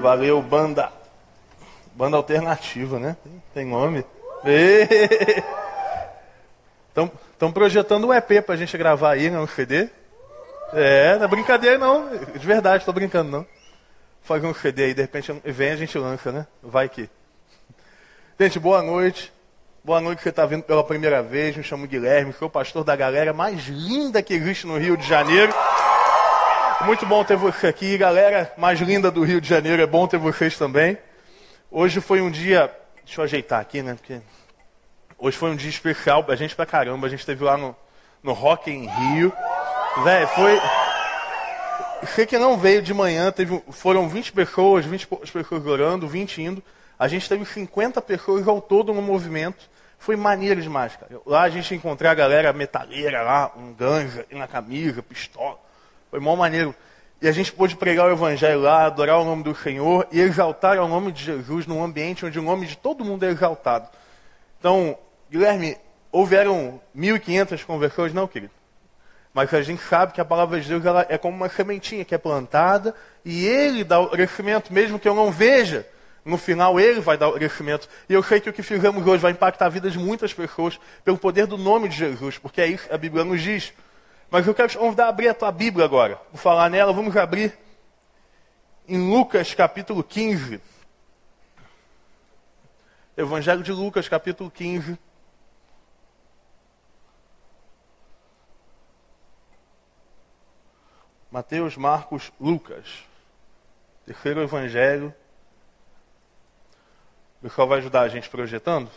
Valeu, banda. Banda alternativa, né? Tem nome. Estão projetando um EP pra gente gravar aí, né? Um CD. É, não é brincadeira não. De verdade, tô brincando não. Faz um CD aí, de repente vem a gente lança, né? Vai que. Gente, boa noite. Boa noite, você está vindo pela primeira vez. Me chamo Guilherme, sou pastor da galera mais linda que existe no Rio de Janeiro. Muito bom ter você aqui, galera mais linda do Rio de Janeiro. É bom ter vocês também. Hoje foi um dia. Deixa eu ajeitar aqui, né? Porque hoje foi um dia especial pra gente pra caramba. A gente esteve lá no, no Rock em Rio. Véi, foi. Sei que não veio de manhã, teve, foram 20 pessoas, 20 pessoas orando, 20 indo. A gente teve 50 pessoas ao todo no movimento. Foi maneiro demais, cara. Lá a gente encontrou a galera metaleira lá, um ganja na camisa, pistola. Foi mó maneiro. E a gente pôde pregar o evangelho lá, adorar o nome do Senhor e exaltar o nome de Jesus num ambiente onde o nome de todo mundo é exaltado. Então, Guilherme, houveram 1.500 conversões? Não, querido. Mas a gente sabe que a palavra de Deus ela é como uma sementinha que é plantada e ele dá o crescimento, mesmo que eu não veja. No final, ele vai dar o crescimento. E eu sei que o que fizemos hoje vai impactar a vida de muitas pessoas pelo poder do nome de Jesus, porque é isso que a Bíblia nos diz. Mas eu quero te convidar a abrir a tua Bíblia agora. Vou falar nela, vamos abrir em Lucas capítulo 15. Evangelho de Lucas capítulo 15. Mateus, Marcos, Lucas. Terceiro evangelho. O pessoal vai ajudar a gente projetando?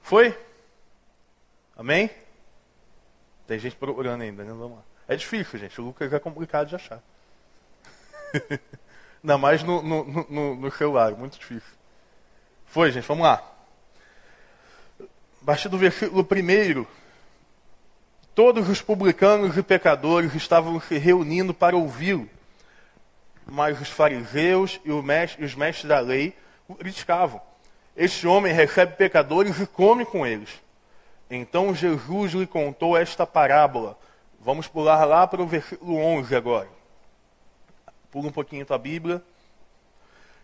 Foi? Amém? Tem gente procurando ainda, né? Vamos lá. É difícil, gente. O Lucas é complicado de achar. Ainda mais no, no, no, no celular, muito difícil. Foi, gente, vamos lá. A partir do versículo 1. Todos os publicanos e pecadores estavam se reunindo para ouvi-lo. Mas os fariseus e os mestres da lei criticavam. Este homem recebe pecadores e come com eles. Então Jesus lhe contou esta parábola. Vamos pular lá para o versículo 11 agora. Pula um pouquinho a Bíblia.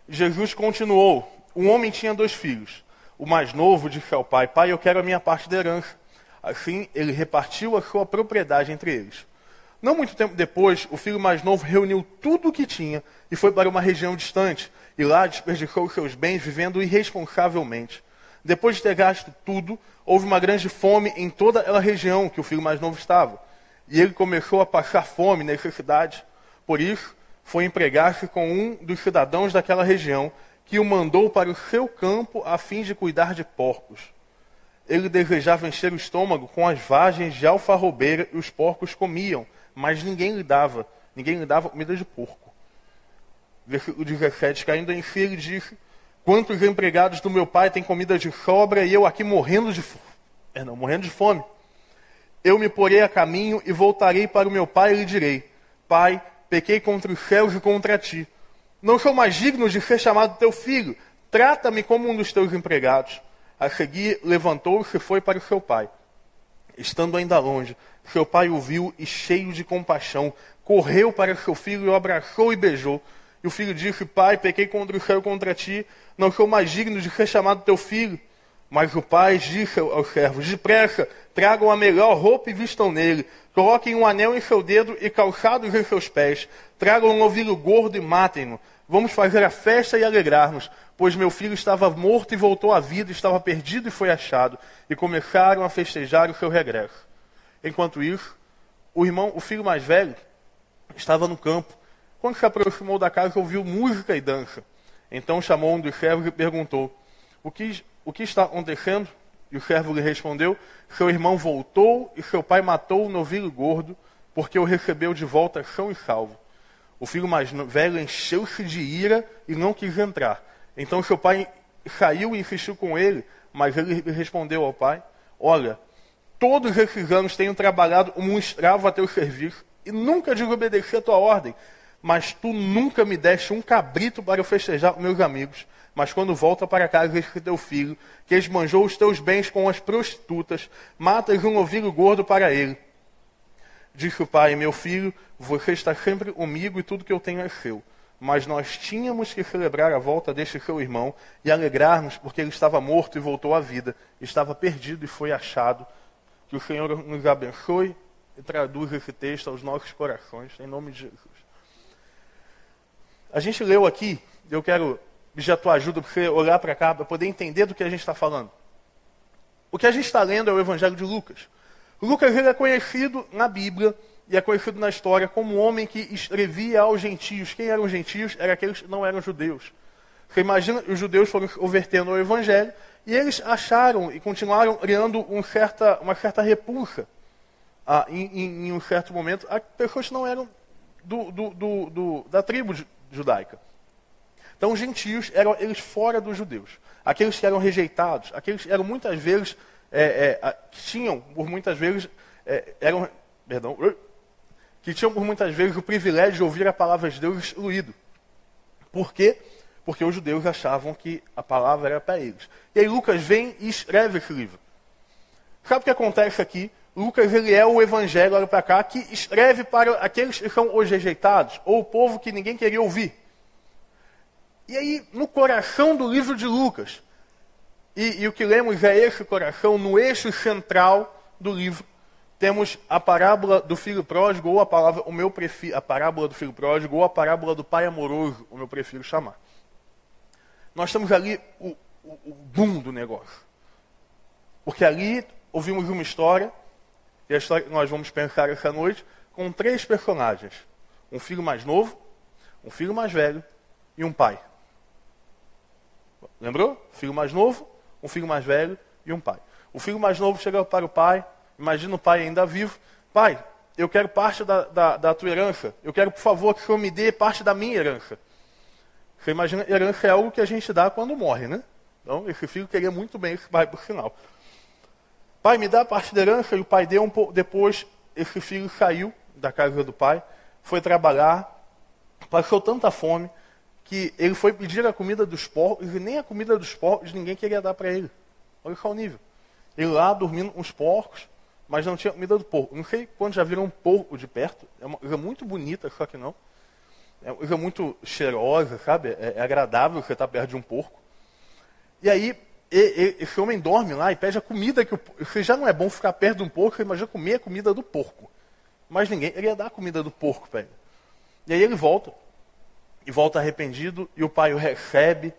Jesus continuou: Um homem tinha dois filhos. O mais novo disse ao pai: Pai, eu quero a minha parte da herança. Assim, ele repartiu a sua propriedade entre eles. Não muito tempo depois, o filho mais novo reuniu tudo o que tinha e foi para uma região distante. E lá desperdiçou seus bens vivendo irresponsavelmente. Depois de ter gasto tudo, houve uma grande fome em toda aquela região que o filho mais novo estava. E ele começou a passar fome necessidade. Por isso, foi empregar-se com um dos cidadãos daquela região, que o mandou para o seu campo a fim de cuidar de porcos. Ele desejava encher o estômago com as vagens de alfarrobeira e os porcos comiam, mas ninguém lhe dava, ninguém lhe dava comida de porco. Versículo 17, caindo em si, ele disse, Quantos empregados do meu pai têm comida de sobra e eu aqui morrendo de fome? É, não, morrendo de fome. Eu me porei a caminho e voltarei para o meu pai e lhe direi: Pai, pequei contra os céus e contra ti. Não sou mais digno de ser chamado teu filho. Trata-me como um dos teus empregados. A seguir, levantou-se e foi para o seu pai. Estando ainda longe, seu pai o viu e, cheio de compaixão, correu para seu filho e o abraçou e beijou. E o filho disse: Pai, pequei contra o céu contra ti, não sou mais digno de ser chamado teu filho. Mas o pai disse aos servos: Depressa, tragam a melhor roupa e vistam nele. Coloquem um anel em seu dedo e calçados em seus pés. Tragam um novilho gordo e matem-no. Vamos fazer a festa e alegrar-nos, pois meu filho estava morto e voltou à vida, estava perdido e foi achado. E começaram a festejar o seu regresso. Enquanto isso, o irmão, o filho mais velho, estava no campo. Quando se aproximou da casa, ouviu música e dança. Então chamou um dos servos e perguntou: O que, o que está acontecendo? E o servo lhe respondeu: Seu irmão voltou e seu pai matou o novilho gordo, porque o recebeu de volta são e salvo. O filho mais velho encheu-se de ira e não quis entrar. Então seu pai saiu e insistiu com ele, mas ele respondeu ao pai: Olha, todos esses anos tenho trabalhado como um escravo a teu serviço e nunca desobedeci a tua ordem mas tu nunca me deste um cabrito para eu festejar com meus amigos. Mas quando volta para casa, vês que teu filho, que esbanjou os teus bens com as prostitutas, matas um ovinho gordo para ele. Disse o pai: Meu filho, você está sempre comigo e tudo que eu tenho é seu. Mas nós tínhamos que celebrar a volta deste seu irmão e alegrar-nos porque ele estava morto e voltou à vida, estava perdido e foi achado. Que o Senhor nos abençoe e traduza esse texto aos nossos corações, em nome de Jesus. A gente leu aqui, eu quero pedir a tua ajuda para você olhar para cá, para poder entender do que a gente está falando. O que a gente está lendo é o Evangelho de Lucas. Lucas ele é conhecido na Bíblia e é conhecido na história como um homem que escrevia aos gentios. Quem eram os gentios? Eram aqueles que não eram judeus. Você imagina, os judeus foram convertendo ao Evangelho e eles acharam e continuaram criando um certa, uma certa repulsa ah, em, em, em, um certo momento a pessoas que não eram do, do, do, da tribo judaica. Então, os gentios eram eles fora dos judeus. Aqueles que eram rejeitados, aqueles que eram muitas vezes, é, é, tinham por muitas vezes, é, eram, perdão, que tinham por muitas vezes o privilégio de ouvir a palavra de Deus excluído. Por quê? Porque os judeus achavam que a palavra era para eles. E aí Lucas vem e escreve esse livro. Sabe o que acontece aqui? Lucas ele é o evangelho, olha para cá, que escreve para aqueles que são os rejeitados, ou o povo que ninguém queria ouvir. E aí, no coração do livro de Lucas, e, e o que lemos é esse coração, no eixo central do livro, temos a parábola do filho pródigo, ou a palavra, o meu prefiro, a parábola do filho pródigo, ou a parábola do pai amoroso, o meu prefiro chamar. Nós temos ali o, o, o boom do negócio. Porque ali ouvimos uma história e a história que nós vamos pensar essa noite com três personagens: um filho mais novo, um filho mais velho e um pai. Lembrou? Filho mais novo, um filho mais velho e um pai. O filho mais novo chega para o pai, imagina o pai ainda vivo: Pai, eu quero parte da, da, da tua herança. Eu quero, por favor, que o senhor me dê parte da minha herança. Você imagina, herança é algo que a gente dá quando morre, né? Então, esse filho queria muito bem esse pai, por sinal. Pai, me dá a parte da herança. E o pai deu um pouco. Depois, esse filho saiu da casa do pai, foi trabalhar, passou tanta fome, que ele foi pedir a comida dos porcos, e nem a comida dos porcos ninguém queria dar para ele. Olha só o nível. Ele lá dormindo com os porcos, mas não tinha comida do porco. Não sei quando já viram um porco de perto. É uma coisa muito bonita, só que não. É uma coisa muito cheirosa, sabe? É, é agradável você estar perto de um porco. E aí, esse homem dorme lá e pede a comida que o Você já não é bom ficar perto de um porco, imagina comer a comida do porco. Mas ninguém ele ia dar a comida do porco para ele. E aí ele volta. E volta arrependido, e o pai o recebe,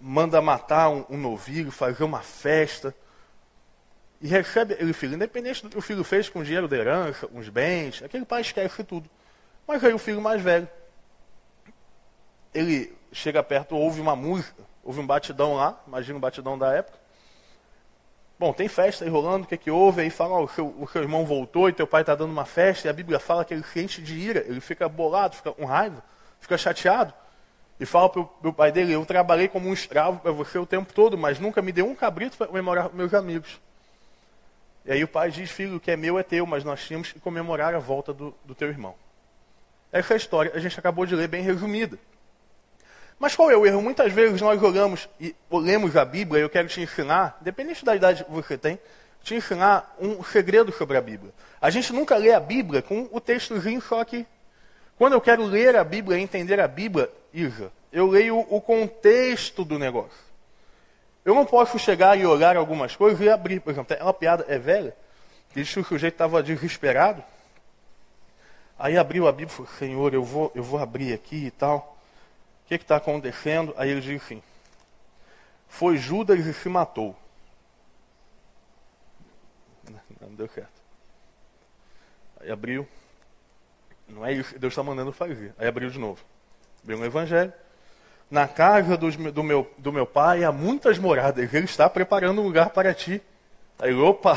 manda matar um, um novilho, fazer uma festa. E recebe ele, filho, independente do que o filho fez com o dinheiro da herança, uns bens, aquele pai esquece tudo. Mas aí o filho mais velho, ele chega perto, ouve uma música Houve um batidão lá, imagina um batidão da época. Bom, tem festa aí rolando, o que, é que houve? Aí fala, o, seu, o seu irmão voltou e teu pai está dando uma festa, e a Bíblia fala que ele se enche de ira, ele fica bolado, fica com raiva, fica chateado. E fala para o pai dele, eu trabalhei como um escravo para você o tempo todo, mas nunca me deu um cabrito para comemorar meus amigos. E aí o pai diz, filho, o que é meu é teu, mas nós tínhamos que comemorar a volta do, do teu irmão. Essa é história a gente acabou de ler bem resumida. Mas qual é o erro? Muitas vezes nós olhamos e lemos a Bíblia, e eu quero te ensinar, independente da idade que você tem, te ensinar um segredo sobre a Bíblia. A gente nunca lê a Bíblia com o textozinho só aqui. Quando eu quero ler a Bíblia e entender a Bíblia, Isa, eu leio o contexto do negócio. Eu não posso chegar e olhar algumas coisas e abrir. Por exemplo, uma piada é velha, que diz que o sujeito estava desesperado. Aí abriu a Bíblia e falou, Senhor, eu vou, eu vou abrir aqui e tal. O que está acontecendo? Aí ele diz assim: Foi Judas e se matou. Não, deu certo. Aí abriu. Não é isso que Deus está mandando fazer. Aí abriu de novo. Abriu um evangelho. Na casa do, do, meu, do meu pai há muitas moradas. Ele está preparando um lugar para ti. Aí, opa!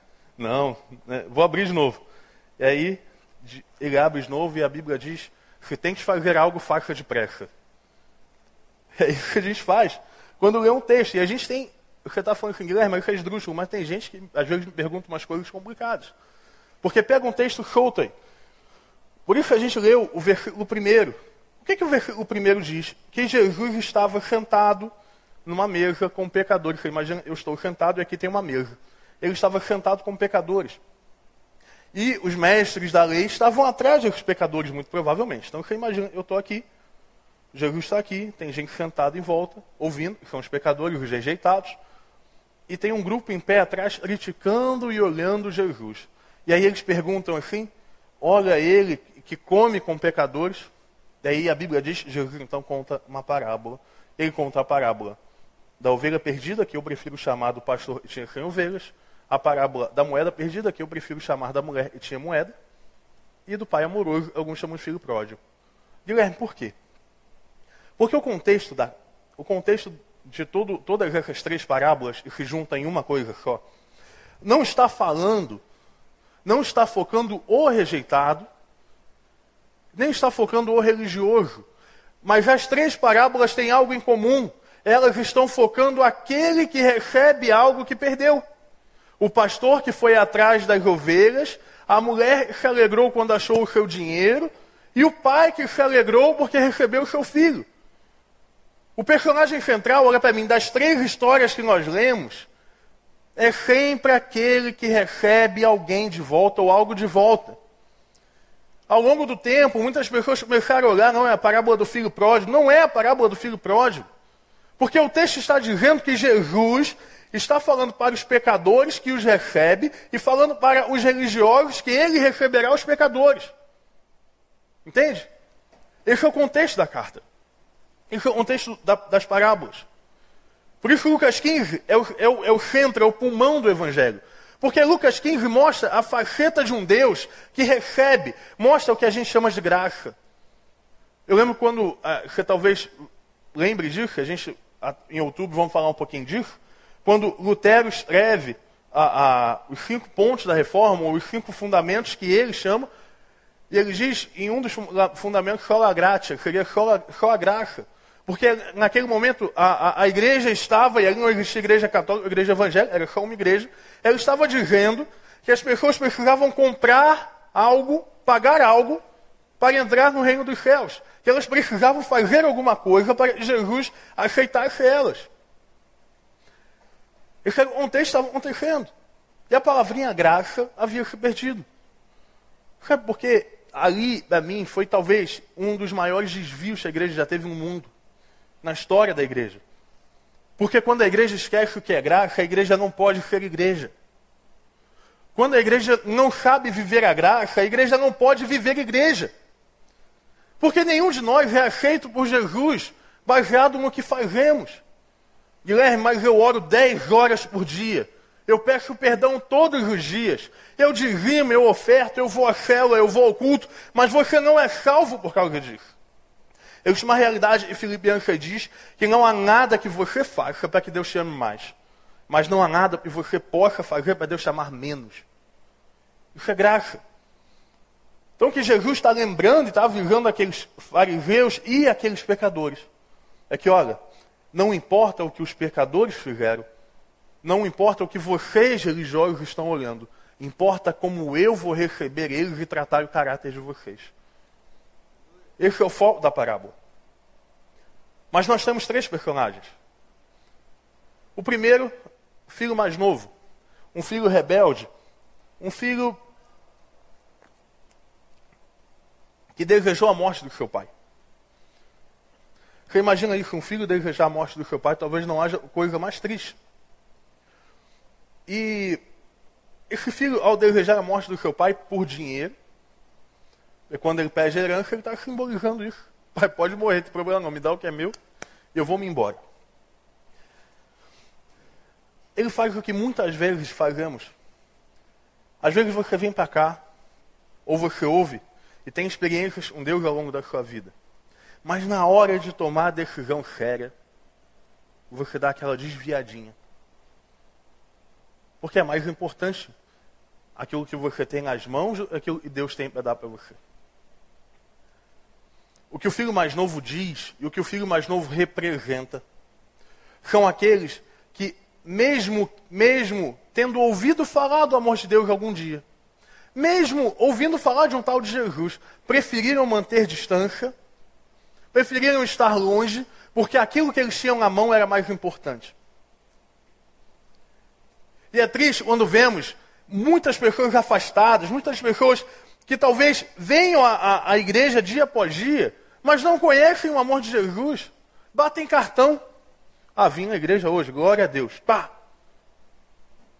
Não, né? vou abrir de novo. E aí, ele abre de novo e a Bíblia diz: se tem que fazer algo, faça depressa. É isso que a gente faz. Quando lê um texto, e a gente tem. Você está falando com Guilherme, mas fez esdrúxulo, mas tem gente que às vezes me pergunta umas coisas complicadas. Porque pega um texto solto aí. Por isso a gente leu o versículo primeiro. O que, que o versículo primeiro diz? Que Jesus estava sentado numa mesa com pecadores. Você imagina, eu estou sentado e aqui tem uma mesa. Ele estava sentado com pecadores. E os mestres da lei estavam atrás dos pecadores, muito provavelmente. Então você imagina, eu estou aqui, Jesus está aqui, tem gente sentada em volta, ouvindo, são os pecadores, os rejeitados, e tem um grupo em pé atrás criticando e olhando Jesus. E aí eles perguntam assim: olha ele que come com pecadores. Daí a Bíblia diz, Jesus então conta uma parábola. Ele conta a parábola da ovelha perdida, que eu prefiro chamar do pastor que tinha 100 ovelhas, a parábola da moeda perdida, que eu prefiro chamar da mulher que tinha moeda, e do pai amoroso, alguns chamam de filho pródigo. Guilherme, por quê? Porque o contexto, da, o contexto de todo, todas essas três parábolas se junta em uma coisa só. Não está falando, não está focando o rejeitado, nem está focando o religioso. Mas as três parábolas têm algo em comum. Elas estão focando aquele que recebe algo que perdeu. O pastor que foi atrás das ovelhas, a mulher que se alegrou quando achou o seu dinheiro, e o pai que se alegrou porque recebeu o seu filho. O personagem central, olha para mim, das três histórias que nós lemos, é sempre aquele que recebe alguém de volta ou algo de volta. Ao longo do tempo, muitas pessoas começaram a olhar, não é a parábola do filho pródigo, não é a parábola do filho pródigo. Porque o texto está dizendo que Jesus está falando para os pecadores que os recebe e falando para os religiosos que ele receberá os pecadores. Entende? Esse é o contexto da carta. Esse é contexto da, das parábolas. Por isso, Lucas 15 é o, é, o, é o centro, é o pulmão do Evangelho. Porque Lucas 15 mostra a faceta de um Deus que recebe, mostra o que a gente chama de graça. Eu lembro quando, ah, você talvez lembre disso, a gente em outubro vamos falar um pouquinho disso, quando Lutero escreve a, a, os cinco pontos da reforma, ou os cinco fundamentos que ele chama, e ele diz em um dos fundamentos só a graça, seria só a graça. Porque naquele momento a, a, a, igreja estava, e ali não existia igreja católica, igreja evangélica, era só uma igreja, ela estava dizendo que as pessoas precisavam comprar algo, pagar algo, para entrar no reino dos céus. Que elas precisavam fazer alguma coisa para que Jesus aceitasse elas. Esse contexto estava acontecendo. E a palavrinha graça havia se perdido. Sabe por quê? Ali, para mim, foi talvez um dos maiores desvios que a igreja já teve no mundo na história da igreja. Porque quando a igreja esquece o que é graça, a igreja não pode ser igreja. Quando a igreja não sabe viver a graça, a igreja não pode viver igreja. Porque nenhum de nós é aceito por Jesus baseado no que fazemos. Guilherme, mas eu oro 10 horas por dia. Eu peço perdão todos os dias. Eu dizimo, eu oferto, eu vou à célula, eu vou ao culto. Mas você não é salvo por causa disso. Existe uma realidade, e Filipe Bianca diz, que não há nada que você faça para que Deus te ame mais. Mas não há nada que você possa fazer para Deus te amar menos. Isso é graça. Então o que Jesus está lembrando e está avisando aqueles fariseus e aqueles pecadores é que, olha, não importa o que os pecadores fizeram, não importa o que vocês religiosos estão olhando, importa como eu vou receber eles e tratar o caráter de vocês. Esse é o foco da parábola. Mas nós temos três personagens. O primeiro, o filho mais novo, um filho rebelde, um filho que desejou a morte do seu pai. Você imagina isso, um filho desejar a morte do seu pai, talvez não haja coisa mais triste. E esse filho, ao desejar a morte do seu pai por dinheiro, e quando ele pede herança, ele está simbolizando isso. Pai, pode morrer, tem problema não, me dá o que é meu eu vou me embora. Ele faz o que muitas vezes fazemos. Às vezes você vem para cá, ou você ouve, e tem experiências com Deus ao longo da sua vida. Mas na hora de tomar a decisão séria, você dá aquela desviadinha. Porque é mais importante aquilo que você tem nas mãos, aquilo que Deus tem para dar para você o que o filho mais novo diz e o que o filho mais novo representa são aqueles que, mesmo, mesmo tendo ouvido falar do amor de Deus algum dia, mesmo ouvindo falar de um tal de Jesus, preferiram manter distância, preferiram estar longe, porque aquilo que eles tinham na mão era mais importante. E é triste quando vemos muitas pessoas afastadas, muitas pessoas que talvez venham à, à igreja dia após dia, mas não conhecem o amor de Jesus. Batem cartão. Ah, vim na igreja hoje, glória a Deus. Pá!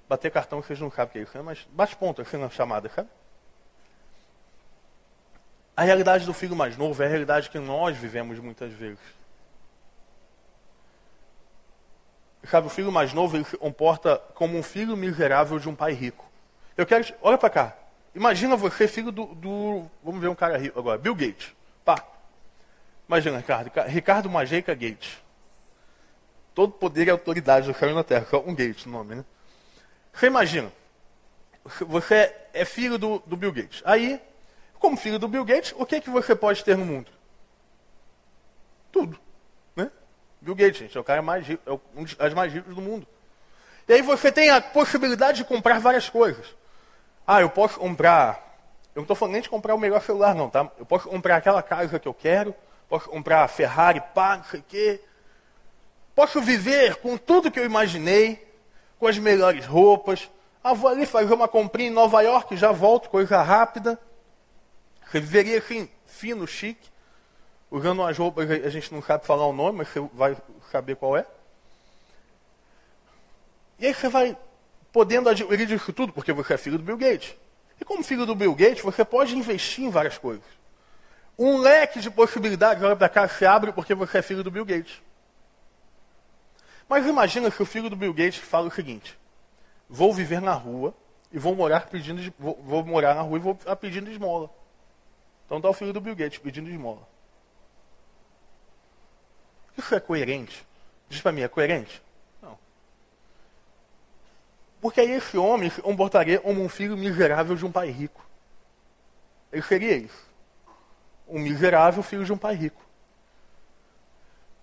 Bater cartão, vocês não sabem o que é isso, né? mas bate ponto assim na chamada, sabe? A realidade do filho mais novo é a realidade que nós vivemos muitas vezes. Sabe, o filho mais novo ele se comporta como um filho miserável de um pai rico. Eu quero. Olha para cá. Imagina você, filho do, do, Vamos ver um cara rico agora. Bill Gates. Imagina, Ricardo. Ricardo Majeica Gates. Todo poder e autoridade do céu na terra. Só um Gates o nome, né? Você imagina. Você é filho do, do Bill Gates. Aí, como filho do Bill Gates, o que, que você pode ter no mundo? Tudo. Né? Bill Gates, gente, é o cara mais rico, é um dos mais ricos do mundo. E aí você tem a possibilidade de comprar várias coisas. Ah, eu posso comprar. Eu não estou falando nem de comprar o melhor celular, não, tá? Eu posso comprar aquela casa que eu quero, posso comprar Ferrari, pá, não sei o quê. Posso viver com tudo que eu imaginei, com as melhores roupas. Ah, vou ali fazer uma comprinha em Nova York, já volto, coisa rápida. Você viveria assim, fino, chique, usando umas roupas, a gente não sabe falar o nome, mas você vai saber qual é. E aí você vai podendo adquirir disso tudo, porque você é filho do Bill Gates. E como filho do Bill Gates, você pode investir em várias coisas. Um leque de possibilidades, olha para cá, se abre porque você é filho do Bill Gates. Mas imagina que o filho do Bill Gates fala o seguinte: vou viver na rua e vou morar pedindo, vou, vou morar na rua e vou pedindo esmola. Então está o filho do Bill Gates pedindo esmola. Isso é coerente? Diz para mim, é coerente? Porque aí esse homem se comportaria como um filho miserável de um pai rico. Ele seria isso. Um miserável filho de um pai rico.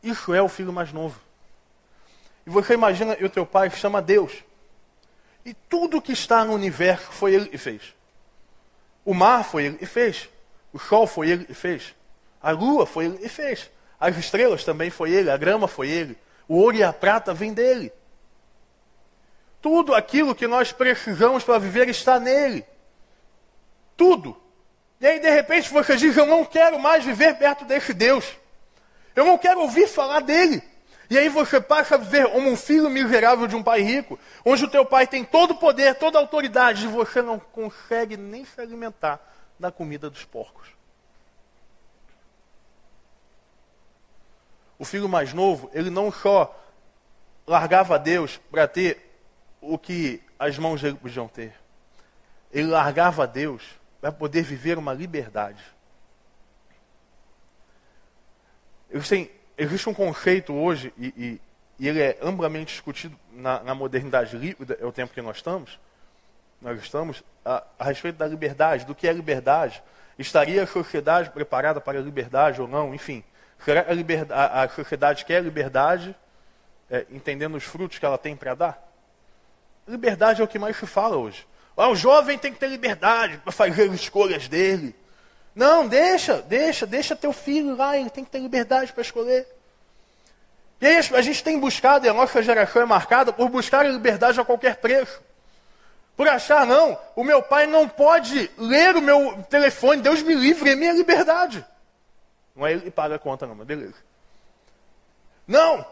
Isso é o filho mais novo. E você imagina, e o teu pai chama Deus. E tudo que está no universo foi ele que fez. O mar foi ele que fez. O sol foi ele que fez. A lua foi ele que fez. As estrelas também foi ele. A grama foi ele. O ouro e a prata vêm dele. Tudo aquilo que nós precisamos para viver está nele. Tudo. E aí, de repente, você diz: Eu não quero mais viver perto desse Deus. Eu não quero ouvir falar dele. E aí você passa a viver como um filho miserável de um pai rico, onde o teu pai tem todo o poder, toda a autoridade, e você não consegue nem se alimentar da comida dos porcos. O filho mais novo, ele não só largava Deus para ter o que as mãos dele podiam ter. Ele largava a Deus para poder viver uma liberdade. Existe, existe um conceito hoje, e, e, e, ele é amplamente discutido na, na modernidade líquida, é o tempo que nós estamos, nós estamos, a, a respeito da liberdade, do que é liberdade. Estaria a sociedade preparada para a liberdade ou não? Enfim, será a, liberdade, a, a sociedade quer liberdade, é, entendendo os frutos que ela tem para dar? Liberdade é o que mais se fala hoje. Ah, o jovem tem que ter liberdade para fazer as escolhas dele. Não, deixa, deixa, deixa teu filho lá, ele tem que ter liberdade para escolher. E aí a gente tem buscado, e a nossa geração é marcada por buscar a liberdade a qualquer preço. Por achar, não, o meu pai não pode ler o meu telefone, Deus me livre, é minha liberdade. Não é ele paga a conta, não, mas beleza. Não,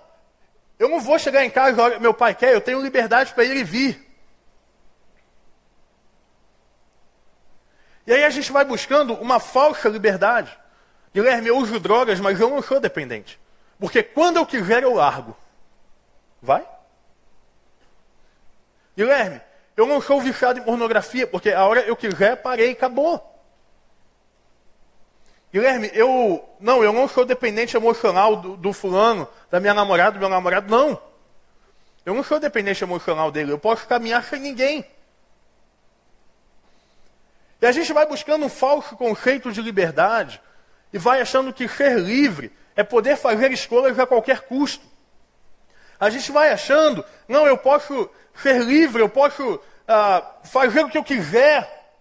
eu não vou chegar em casa meu pai quer, eu tenho liberdade para ir e vir. E aí a gente vai buscando uma falsa liberdade. Guilherme, eu uso drogas, mas eu não sou dependente. Porque quando eu quiser, eu largo. Vai? Guilherme, eu não sou viciado em pornografia, porque a hora eu quiser, parei, acabou. Guilherme, eu não, eu não sou dependente emocional do, do fulano, da minha namorada, do meu namorado, não. Eu não sou dependente emocional dele, eu posso caminhar sem ninguém. E a gente vai buscando um falso conceito de liberdade e vai achando que ser livre é poder fazer escolhas a qualquer custo. A gente vai achando, não, eu posso ser livre, eu posso ah, fazer o que eu quiser,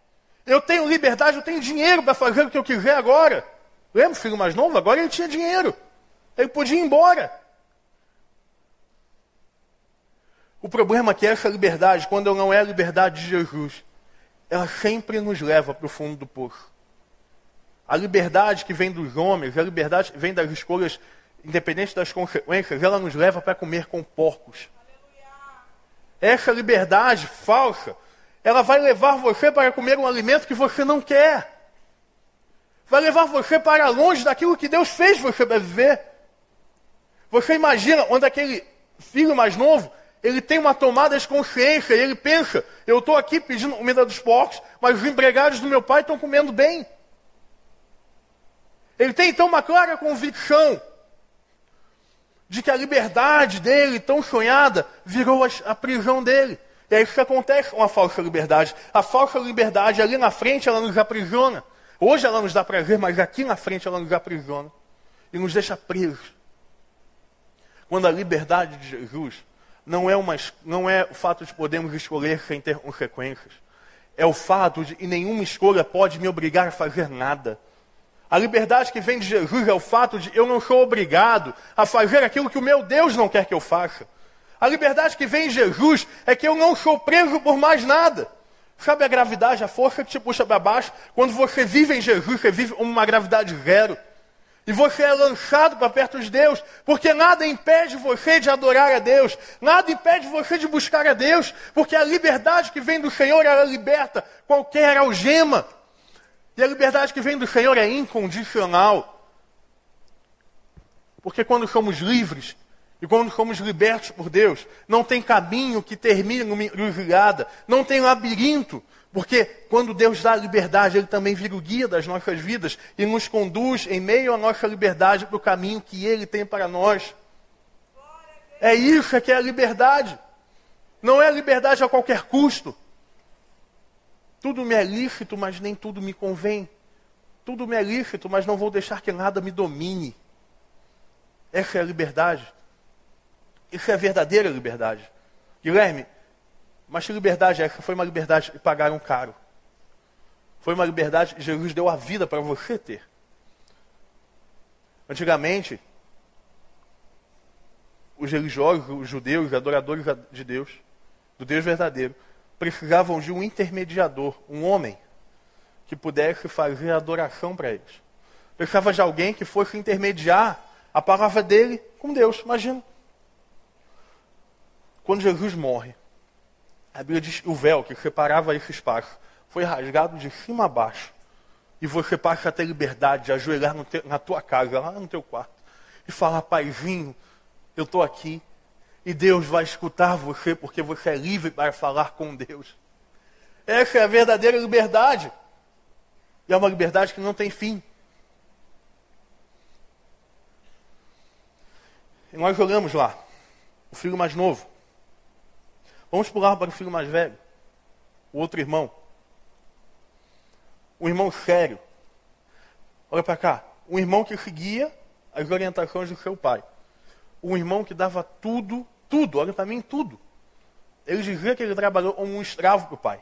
eu tenho liberdade, eu tenho dinheiro para fazer o que eu quiser agora. Lembra o filho mais novo? Agora ele tinha dinheiro. Ele podia ir embora. O problema é que essa liberdade, quando não é a liberdade de Jesus, ela sempre nos leva para o fundo do poço. A liberdade que vem dos homens, a liberdade que vem das escolhas, independente das consequências, ela nos leva para comer com porcos. Essa liberdade falsa, ela vai levar você para comer um alimento que você não quer. Vai levar você para longe daquilo que Deus fez você para viver. Você imagina onde aquele filho mais novo, ele tem uma tomada de consciência e ele pensa: eu estou aqui pedindo comida dos porcos, mas os empregados do meu pai estão comendo bem. Ele tem então uma clara convicção de que a liberdade dele, tão sonhada, virou a, a prisão dele. E é isso que acontece com a falsa liberdade. A falsa liberdade ali na frente ela nos aprisiona. Hoje ela nos dá prazer, mas aqui na frente ela nos aprisiona e nos deixa presos. Quando a liberdade de Jesus não é, uma, não é o fato de podermos escolher sem ter consequências, é o fato de que nenhuma escolha pode me obrigar a fazer nada. A liberdade que vem de Jesus é o fato de eu não sou obrigado a fazer aquilo que o meu Deus não quer que eu faça. A liberdade que vem de Jesus é que eu não sou preso por mais nada. Sabe a gravidade, a força que te puxa para baixo? Quando você vive em Jesus, você vive uma gravidade zero. E você é lançado para perto de Deus, porque nada impede você de adorar a Deus, nada impede você de buscar a Deus, porque a liberdade que vem do Senhor, ela liberta qualquer algema. E a liberdade que vem do Senhor é incondicional. Porque quando somos livres e quando somos libertos por Deus, não tem caminho que termine numa encruzilhada, não tem labirinto. Porque quando Deus dá a liberdade, Ele também vira o guia das nossas vidas e nos conduz em meio à nossa liberdade para o caminho que Ele tem para nós. É isso que é a liberdade. Não é a liberdade a qualquer custo. Tudo me é lícito, mas nem tudo me convém. Tudo me é lícito, mas não vou deixar que nada me domine. Essa é a liberdade. Isso é a verdadeira liberdade. Guilherme, mas que liberdade é essa? Foi uma liberdade que pagaram caro. Foi uma liberdade que Jesus deu a vida para você ter. Antigamente, os religiosos, os judeus, os adoradores de Deus, do Deus verdadeiro, precisavam de um intermediador, um homem, que pudesse fazer adoração para eles. Precisava de alguém que fosse intermediar a palavra dele com Deus. Imagina. Quando Jesus morre, a Bíblia diz o véu que separava esse espaço foi rasgado de cima a baixo. E você passa a ter liberdade de ajoelhar te, na tua casa, lá no teu quarto, e falar, paizinho, eu estou aqui, e Deus vai escutar você porque você é livre para falar com Deus. Essa é a verdadeira liberdade. E é uma liberdade que não tem fim. E nós olhamos lá, o filho mais novo. Vamos pular para o filho mais velho, o outro irmão. Um irmão sério. Olha para cá. Um irmão que seguia as orientações do seu pai. Um irmão que dava tudo tudo, olha para mim, tudo. Ele dizia que ele trabalhou como um escravo para o pai.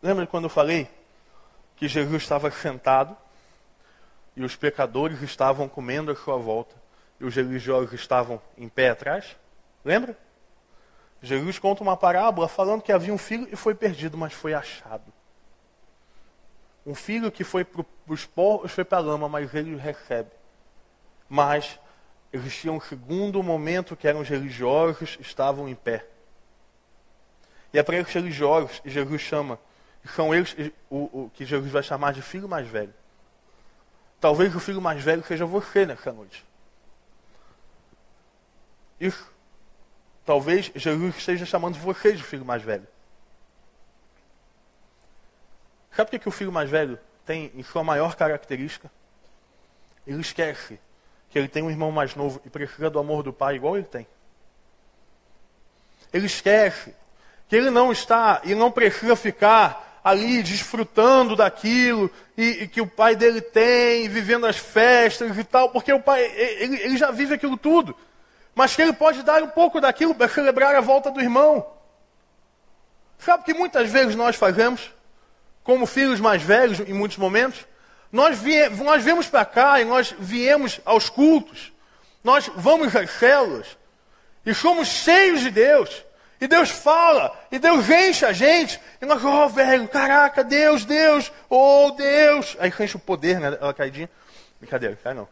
Lembra quando eu falei que Jesus estava sentado e os pecadores estavam comendo à sua volta e os religiosos estavam em pé atrás? Lembra? Jesus conta uma parábola falando que havia um filho e foi perdido, mas foi achado. Um filho que foi para os porcos foi para a lama, mas ele recebe. Mas existia um segundo momento que eram os religiosos estavam em pé. E é para esses religiosos que Jesus chama, são eles o, o, que Jesus vai chamar de filho mais velho. Talvez o filho mais velho seja você nessa noite. Isso. Talvez Jesus esteja chamando você de filho mais velho. Sabe o que, que o filho mais velho tem em sua maior característica? Ele esquece que ele tem um irmão mais novo e precisa do amor do pai igual ele tem. Ele esquece que ele não está e não precisa ficar ali desfrutando daquilo e, e, que o pai dele tem, vivendo as festas e tal, porque o pai ele, ele já vive aquilo tudo. Mas que ele pode dar um pouco daquilo para celebrar a volta do irmão. Sabe o que muitas vezes nós fazemos? como filhos mais velhos, em muitos momentos, Nós, vie, nós viemos para cá e nós viemos aos cultos. Nós vamos às células e somos cheios de Deus. E Deus fala, e Deus enche a gente. E nós, oh, velho, caraca, Deus, Deus, oh, Deus. Aí enche o poder, né? Ela caidinha. Brincadeira, cai não.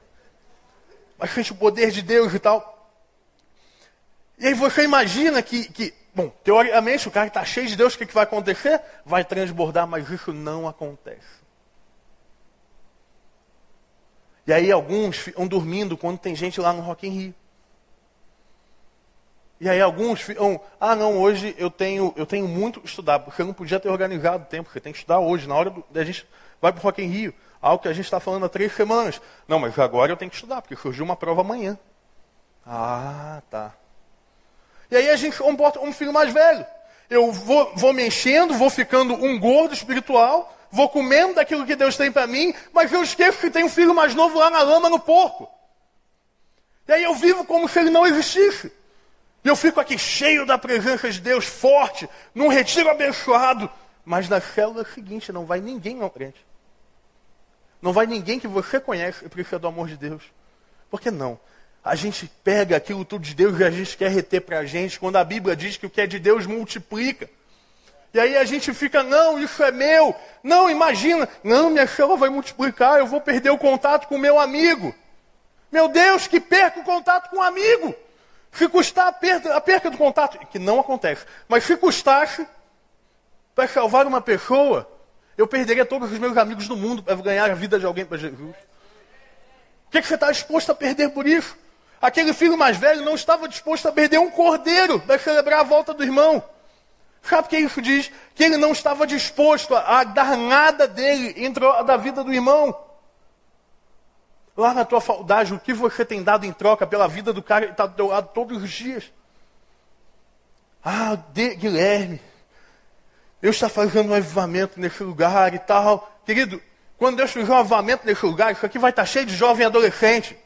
Mas enche o poder de Deus e tal. E aí você imagina que, que bom, teoricamente, o cara está cheio de Deus, o que, que vai acontecer? Vai transbordar, mas isso não acontece. E aí alguns ficam dormindo quando tem gente lá no Rock in Rio. E aí alguns ficam, ah não, hoje eu tenho, eu tenho muito que estudar, porque eu não podia ter organizado o tempo, porque tem que estudar hoje, na hora da gente vai para o Rock in Rio, algo que a gente está falando há três semanas. Não, mas agora eu tenho que estudar, porque surgiu uma prova amanhã. Ah, tá. E aí a gente comporta um filho mais velho. Eu vou, vou me enchendo, vou ficando um gordo espiritual, vou comendo daquilo que Deus tem para mim, mas eu esqueço que tem um filho mais novo lá na lama, no porco. E aí eu vivo como se ele não existisse. E eu fico aqui cheio da presença de Deus, forte, num retiro abençoado. Mas na célula seguinte não vai ninguém não crente. Não vai ninguém que você conhece e precisa do amor de Deus. Por que não? A gente pega aquilo tudo de Deus e a gente quer reter para a gente, quando a Bíblia diz que o que é de Deus multiplica. E aí a gente fica, não, isso é meu. Não, imagina, não, minha célula vai multiplicar, eu vou perder o contato com o meu amigo. Meu Deus, que perca o contato com o um amigo. Se custar a perda, a perda do contato, que não acontece, mas se custasse para salvar uma pessoa, eu perderia todos os meus amigos do mundo para ganhar a vida de alguém para Jesus. O que, que você está disposto a perder por isso? Aquele filho mais velho não estava disposto a perder um cordeiro para celebrar a volta do irmão. Sabe o que isso diz? Que ele não estava disposto a, a dar nada dele em troca da vida do irmão. Lá na tua faculdade, o que você tem dado em troca pela vida do cara que está do teu lado todos os dias? Ah, de, Guilherme, eu estou fazendo um avivamento nesse lugar e tal. Querido, quando Deus fizer um avivamento nesse lugar, isso aqui vai estar cheio de jovem adolescente.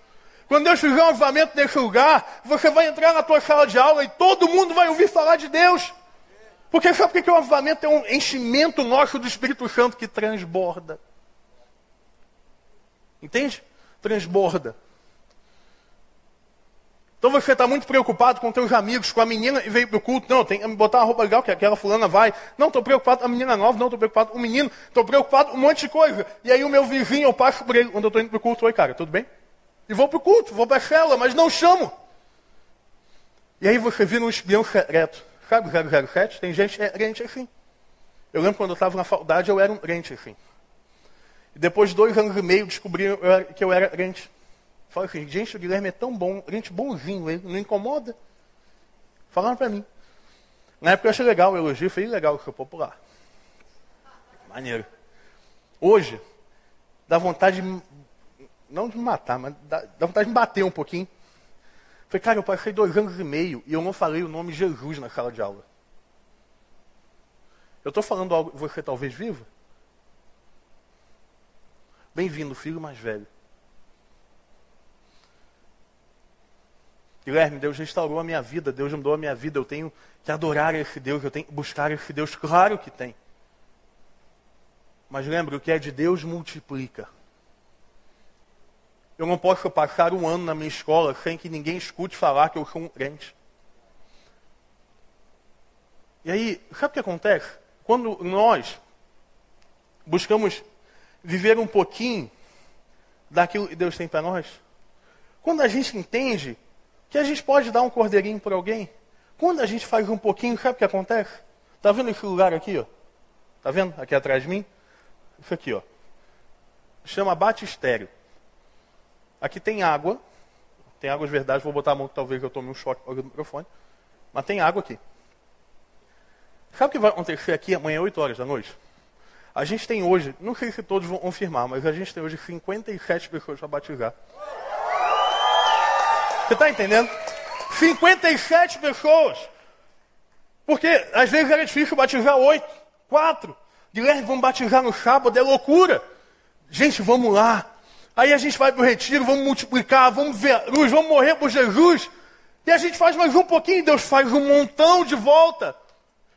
Quando Deus fizer um avivamento nesse lugar, você vai entrar na tua sala de aula e todo mundo vai ouvir falar de Deus. Porque sabe por que o avivamento é um enchimento nosso do Espírito Santo que transborda? Entende? transborda. Então você está muito preocupado com teus amigos, com a menina e veio para o culto. Não, tem que botar uma roupa legal que aquela fulana vai. Não, estou preocupado com a menina nova. Não, estou preocupado com o menino. Estou preocupado com um monte de coisa. E aí o meu vizinho, eu passo por ele quando eu estou indo para o culto. Oi, cara, tudo bem? E vou para o culto, vou para a cela, mas não chamo. E aí você vira um espião secreto. Sabe 007? Tem gente é crente assim. Eu lembro quando eu estava na faculdade, eu era um crente assim. E depois de dois anos e meio, descobri que eu era crente. Falei assim, gente, o Guilherme é tão bom, gente bonzinho, ele não incomoda. Falaram para mim. Na época eu achei legal o elogio, foi legal, foi popular. Maneiro. Hoje, dá vontade de, não de me matar, mas dá, dá vontade de me bater um pouquinho. Falei, cara, eu passei dois anos e meio e eu não falei o nome Jesus na sala de aula. Eu estou falando algo você talvez viva? Bem-vindo, filho mais velho. Guilherme, Deus restaurou a minha vida, Deus mudou a minha vida, eu tenho que adorar esse Deus, eu tenho que buscar esse Deus, claro que tem. Mas lembre, o que é de Deus multiplica. Eu não posso passar um ano na minha escola sem que ninguém escute falar que eu sou um crente. E aí, sabe o que acontece? Quando nós buscamos viver um pouquinho daquilo que Deus tem para nós? Quando a gente entende que a gente pode dar um cordeirinho para alguém, quando a gente faz um pouquinho, sabe o que acontece? Está vendo esse lugar aqui, ó? Está vendo? Aqui atrás de mim? Isso aqui, ó. Chama batistério. Aqui tem água. Tem água de verdade. Vou botar a mão que talvez eu tome um choque do microfone. Mas tem água aqui. Sabe o que vai acontecer aqui amanhã, 8 horas da noite? A gente tem hoje, não sei se todos vão confirmar, mas a gente tem hoje 57 pessoas para batizar. Você está entendendo? 57 pessoas. Porque às vezes era difícil batizar oito, quatro. Guilherme, vamos batizar no sábado, é loucura. Gente, vamos lá. Aí a gente vai para o retiro, vamos multiplicar, vamos ver luz, vamos morrer por Jesus. E a gente faz mais um pouquinho, Deus faz um montão de volta.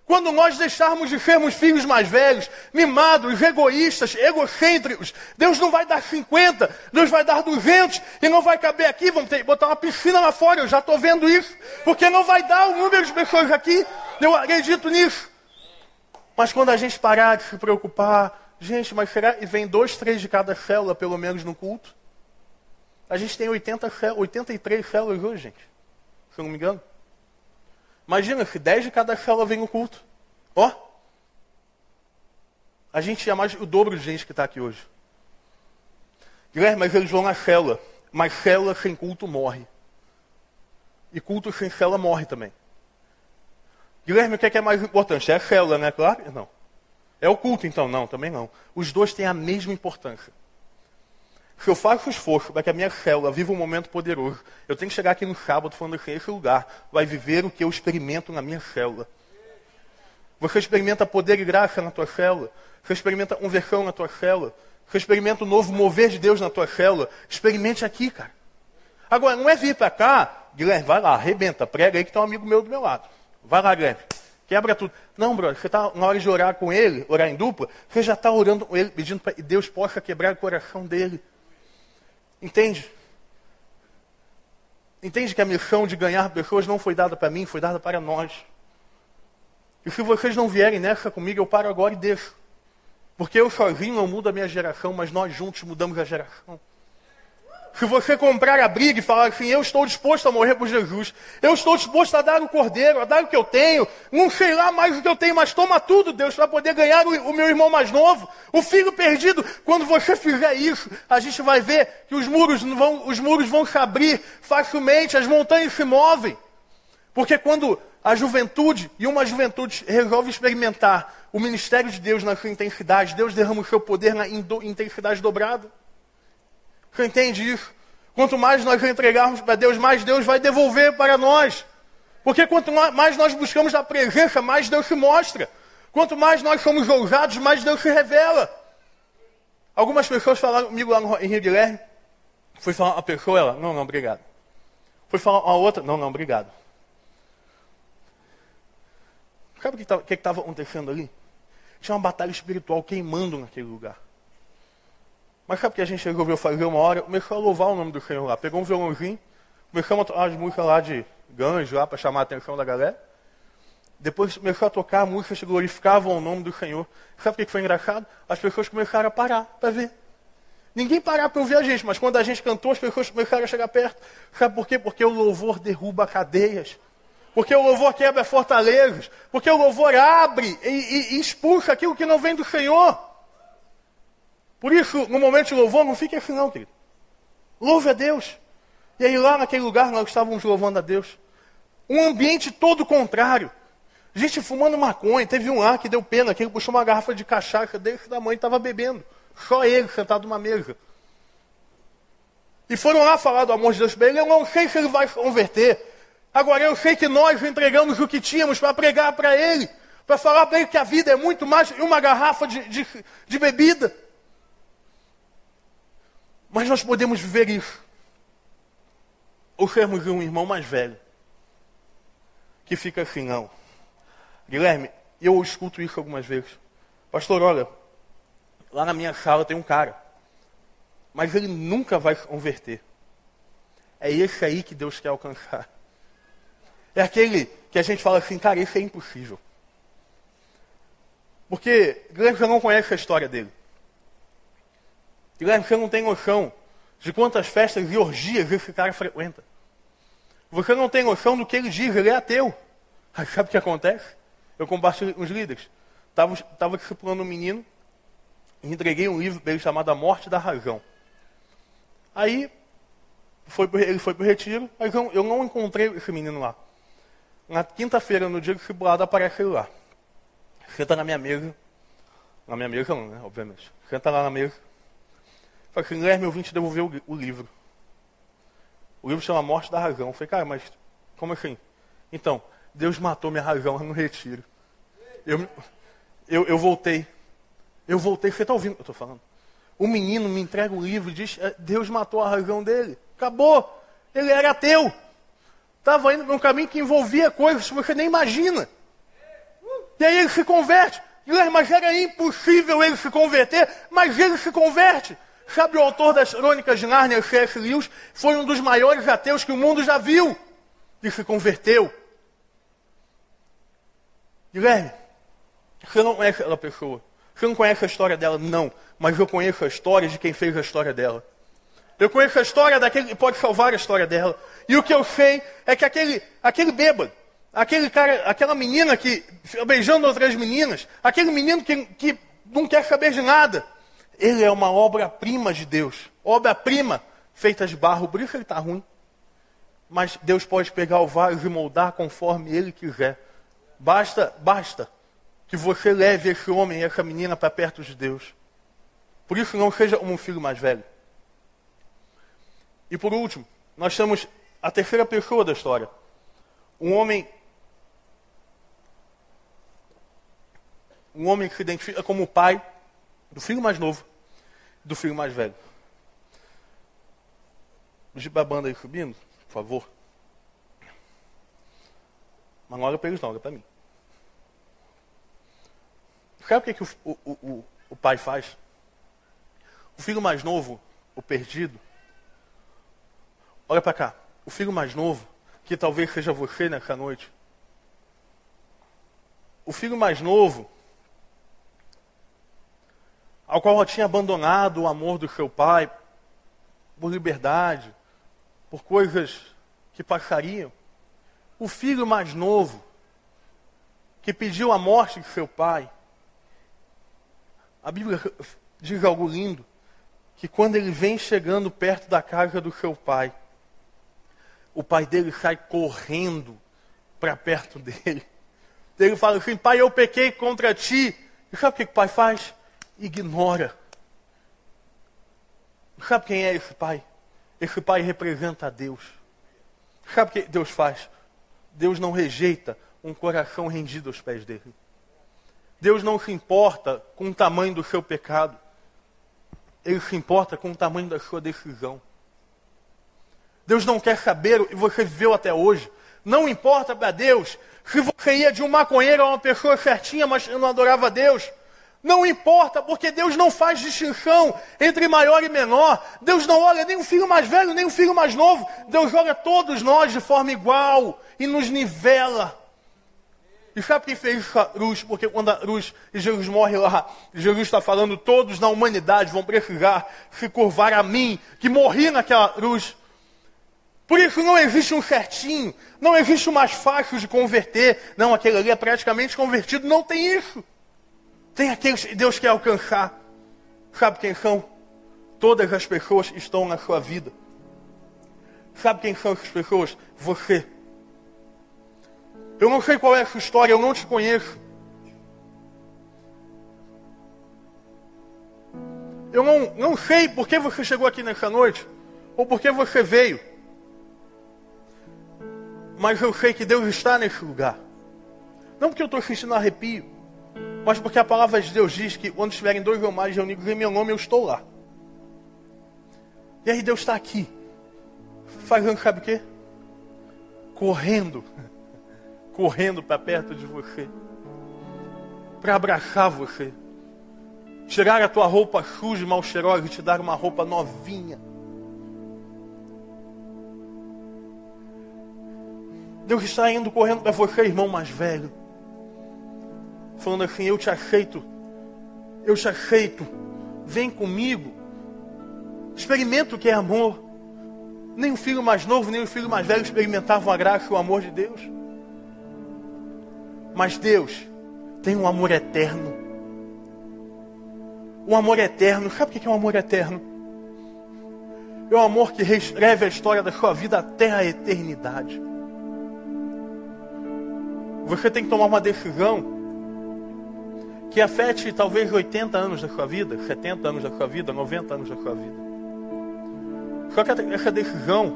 Quando nós deixarmos de sermos filhos mais velhos, mimados, egoístas, egocêntricos, Deus não vai dar 50, Deus vai dar 200 e não vai caber aqui, vamos ter que botar uma piscina lá fora, eu já estou vendo isso, porque não vai dar o número de pessoas aqui, eu acredito nisso. Mas quando a gente parar de se preocupar, gente, mas será que vem dois, três de cada célula, pelo menos, no culto? A gente tem 80 83 células hoje, gente, se eu não me engano. Imagina se 10 de cada célula vem no culto. Ó. A gente tinha mais o dobro de gente que está aqui hoje. Guilherme, mas eles vão na célula. Mas célula sem culto morre. E culto sem célula morre também. Guilherme, o que é, é mais importante? É a célula, né? Claro? Não. É o culto, então? Não, também não. Os dois têm a mesma importância. Se eu faço esforço para que a minha célula viva um momento poderoso, eu tenho que chegar aqui no sábado falando assim, esse lugar vai viver o que eu experimento na minha célula. Você experimenta poder e graça na tua célula. Você experimenta conversão na tua célula. Você experimenta o novo mover de Deus na tua célula. Experimente aqui, cara. Agora, não é vir para cá, Guilherme, vai lá, arrebenta, prega aí que tem um amigo meu do meu lado. Vai lá, Guilherme. Quebra tudo. Não, brother, você está na hora de orar com ele, orar em dupla, você já está orando com ele, pedindo para que Deus possa quebrar o coração dele. Entende? Entende que a missão de ganhar pessoas não foi dada para mim, foi dada para nós. E se vocês não vierem nessa comigo, eu paro agora e deixo. Porque eu sozinho não mudo a minha geração, mas nós juntos mudamos a geração. Se você comprar a briga e falar assim, eu estou disposto a morrer por Jesus, eu estou disposto a dar o cordeiro, a dar o que eu tenho, não sei lá mais o que eu tenho, mas toma tudo, Deus, para poder ganhar o, o, meu irmão mais novo, o filho perdido. Quando você fizer isso, a gente vai ver que os muros vão, os muros vão se abrir facilmente, as montanhas se movem. Porque quando a juventude, e uma juventude resolve experimentar o ministério de Deus na sua intensidade, Deus derrama o seu poder na intensidade dobrada. Você entende isso? Quanto mais nós entregarmos para Deus, mais Deus vai devolver para nós. Porque quanto mais nós buscamos a presença, mais Deus se mostra. Quanto mais nós somos ousados, mais Deus se revela. Algumas pessoas falaram comigo lá no, em Rio Guilherme. Fui falar uma pessoa, ela, não, não, obrigado. Fui falar uma outra, não, não, obrigado. Sabe o que estava acontecendo ali? Tinha uma batalha espiritual queimando naquele lugar. Mas sabe o que a gente resolveu fazer uma hora? Começou a louvar o nome do Senhor lá. Pegou um violãozinho, começamos a tocar as músicas lá de ganjo lá para chamar a atenção da galera. Depois começou a tocar músicas que glorificavam o nome do Senhor. Sabe o que foi engraçado? As pessoas começaram a parar para ver. Ninguém parava para ouvir a gente, mas quando a gente cantou, as pessoas começaram a chegar perto. Sabe por quê? Porque o louvor derruba cadeias. Porque o louvor quebra fortalezas. Porque o louvor abre e, e, e expulsa aquilo que não vem do Senhor. Por isso, no momento de louvor, não fique assim não, querido. Louve a Deus. E aí lá naquele lugar nós estávamos louvando a Deus. Um ambiente todo contrário. Gente fumando maconha. Teve um lá que deu pena, que ele puxou uma garrafa de cachaça desse da mãe e estava bebendo. Só ele sentado numa mesa. E foram lá falar do amor de Deus para ele. Eu não sei se ele vai se converter. Agora eu sei que nós entregamos o que tínhamos para pregar para ele. Para falar para ele que a vida é muito mais que uma garrafa de, de, de bebida. Mas nós podemos viver isso. Ou sermos um irmão mais velho, que fica assim, não. Guilherme, eu escuto isso algumas vezes. Pastor, olha, lá na minha sala tem um cara, mas ele nunca vai se converter. É esse aí que Deus quer alcançar. É aquele que a gente fala assim, cara, esse é impossível. Porque Guilherme já não conhece a história dele. Guilherme, você não tem noção de quantas festas e orgias esse cara frequenta. Você não tem noção do que ele diz, ele é ateu. Aí sabe o que acontece? Eu compartilho com os líderes. Estava, estava discipulando um menino e entreguei um livro para ele chamado A Morte da Razão. Aí foi ele foi para o retiro, mas eu, eu, não encontrei esse menino lá. Na quinta-feira, no dia do discipulado, aparece ele lá. Senta na minha mesa. Na minha mesa não, né? Obviamente. Senta lá na mesa. Falei assim, Guilherme, eu vim te devolver o, o livro. O livro chama Morte da Razão. Eu falei, cara, mas como assim? Então, Deus matou minha razão no retiro. Eu, eu, eu voltei. Eu voltei. Você está ouvindo o que eu estou falando? O menino me entrega o livro e diz: é, Deus matou a razão dele. Acabou. Ele era ateu. Estava indo num caminho que envolvia coisas que você nem imagina. E aí ele se converte. Mas era impossível ele se converter, mas ele se converte. Sabe o autor das Crônicas de Nárnia, C.S. Lewis, foi um dos maiores ateus que o mundo já viu. E se converteu. Guilherme, você não conhece aquela pessoa. Você não conhece a história dela? Não. Mas eu conheço a história de quem fez a história dela. Eu conheço a história daquele que pode salvar a história dela. E o que eu sei é que aquele, aquele bêbado, aquele cara, aquela menina que beijando outras meninas, aquele menino que, que não quer saber de nada, ele é uma obra-prima de Deus. Obra-prima feita de barro. Por isso ele está ruim. Mas Deus pode pegar o vaso e moldar conforme ele quiser. Basta, basta que você leve esse homem e essa menina para perto de Deus. Por isso, não seja um filho mais velho. E por último, nós temos a terceira pessoa da história. Um homem. Um homem que se identifica como pai do filho mais novo, do filho mais velho. O banda aí subindo, por favor. Mas não olha para eles não, olha para mim. Sabe o que, que o, o, o, o pai faz? O filho mais novo, o perdido, olha para cá. O filho mais novo, que talvez seja você nessa noite. O filho mais novo, ao qual já tinha abandonado o amor do seu pai por liberdade, por coisas que passariam. O filho mais novo, que pediu a morte de seu pai, a Bíblia diz algo lindo, que quando ele vem chegando perto da casa do seu pai, o pai dele sai correndo para perto dele. Ele fala assim: Pai, eu pequei contra ti. E sabe o que o pai faz? Ignora. Sabe quem é esse pai? Esse pai representa a Deus. Sabe o que Deus faz? Deus não rejeita um coração rendido aos pés dele. Deus não se importa com o tamanho do seu pecado. Ele se importa com o tamanho da sua decisão. Deus não quer saber, e você viveu até hoje. Não importa para Deus se você ia de um maconheiro a uma pessoa certinha, mas não adorava Deus. Não importa, porque Deus não faz distinção entre maior e menor. Deus não olha nem o filho mais velho, nem o filho mais novo. Deus olha todos nós de forma igual e nos nivela. E sabe quem fez a cruz? Porque quando a cruz e Jesus morre lá, Jesus está falando, todos na humanidade vão precisar se curvar a mim, que morri naquela cruz. Por isso não existe um certinho, não existe o mais fácil de converter. Não, aquele ali é praticamente convertido. Não tem isso. Tem aqueles que Deus quer alcançar. Sabe quem são? Todas as pessoas que estão na sua vida. Sabe quem são essas pessoas? Você. Eu não sei qual é a sua história, eu não te conheço. Eu não, não sei por que você chegou aqui nessa noite, ou por que você veio. Mas eu sei que Deus está nesse lugar. Não porque eu estou sentindo arrepio, mas porque a palavra de Deus diz que quando estiverem dois ou mais reunidos em meu nome, eu estou lá. E aí Deus está aqui, fazendo sabe o quê? Correndo correndo para perto de você, para abraçar você, tirar a tua roupa suja e mal cheirosa e te dar uma roupa novinha. Deus está indo correndo para você, irmão mais velho, falando assim: Eu te aceito, eu te aceito, vem comigo, experimenta o que é amor. Nem o filho mais novo, nem o filho mais velho experimentavam a graça e o amor de Deus. Mas Deus tem um amor eterno. Um amor eterno. Sabe o que é um amor eterno? É um amor que reescreve a história da sua vida até a eternidade. Você tem que tomar uma decisão que afete talvez 80 anos da sua vida, 70 anos da sua vida, 90 anos da sua vida. Só que essa decisão